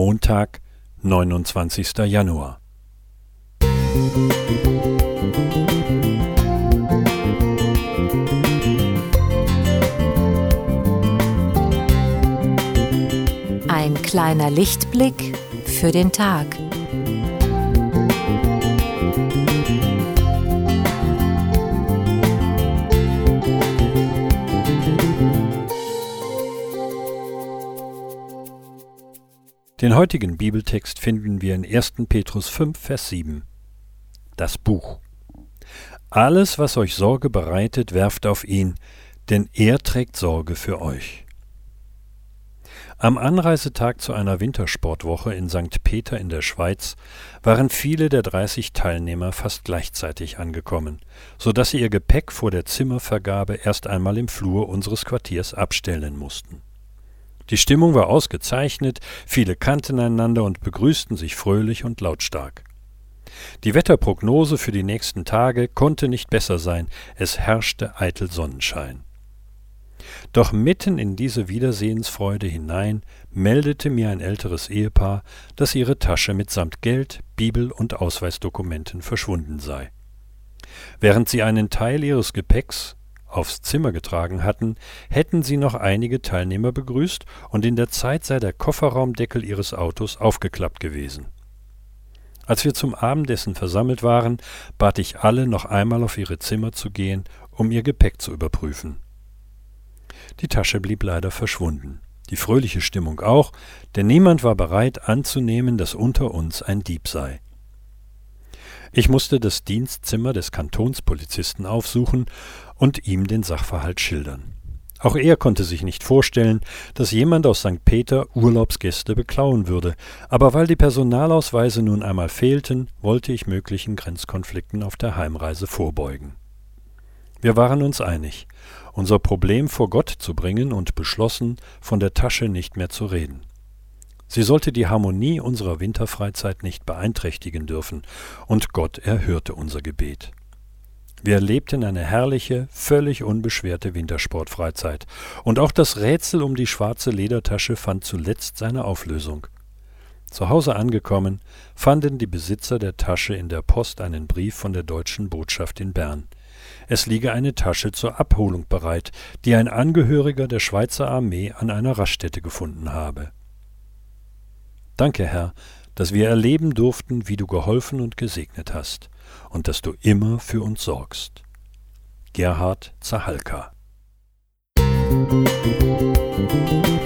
Montag, 29. Januar. Ein kleiner Lichtblick für den Tag. Den heutigen Bibeltext finden wir in 1. Petrus 5, Vers 7. Das Buch. Alles, was euch Sorge bereitet, werft auf ihn, denn er trägt Sorge für euch. Am Anreisetag zu einer Wintersportwoche in St. Peter in der Schweiz waren viele der 30 Teilnehmer fast gleichzeitig angekommen, so dass sie ihr Gepäck vor der Zimmervergabe erst einmal im Flur unseres Quartiers abstellen mussten. Die Stimmung war ausgezeichnet, viele kannten einander und begrüßten sich fröhlich und lautstark. Die Wetterprognose für die nächsten Tage konnte nicht besser sein, es herrschte eitel Sonnenschein. Doch mitten in diese Wiedersehensfreude hinein meldete mir ein älteres Ehepaar, dass ihre Tasche mitsamt Geld, Bibel und Ausweisdokumenten verschwunden sei. Während sie einen Teil ihres Gepäcks aufs Zimmer getragen hatten, hätten sie noch einige Teilnehmer begrüßt, und in der Zeit sei der Kofferraumdeckel ihres Autos aufgeklappt gewesen. Als wir zum Abendessen versammelt waren, bat ich alle, noch einmal auf ihre Zimmer zu gehen, um ihr Gepäck zu überprüfen. Die Tasche blieb leider verschwunden, die fröhliche Stimmung auch, denn niemand war bereit anzunehmen, dass unter uns ein Dieb sei. Ich musste das Dienstzimmer des Kantonspolizisten aufsuchen und ihm den Sachverhalt schildern. Auch er konnte sich nicht vorstellen, dass jemand aus St. Peter Urlaubsgäste beklauen würde, aber weil die Personalausweise nun einmal fehlten, wollte ich möglichen Grenzkonflikten auf der Heimreise vorbeugen. Wir waren uns einig, unser Problem vor Gott zu bringen und beschlossen, von der Tasche nicht mehr zu reden. Sie sollte die Harmonie unserer Winterfreizeit nicht beeinträchtigen dürfen, und Gott erhörte unser Gebet. Wir erlebten eine herrliche, völlig unbeschwerte Wintersportfreizeit, und auch das Rätsel um die schwarze Ledertasche fand zuletzt seine Auflösung. Zu Hause angekommen, fanden die Besitzer der Tasche in der Post einen Brief von der deutschen Botschaft in Bern. Es liege eine Tasche zur Abholung bereit, die ein Angehöriger der Schweizer Armee an einer Raststätte gefunden habe. Danke, Herr, dass wir erleben durften, wie du geholfen und gesegnet hast und dass du immer für uns sorgst. Gerhard Zahalka Musik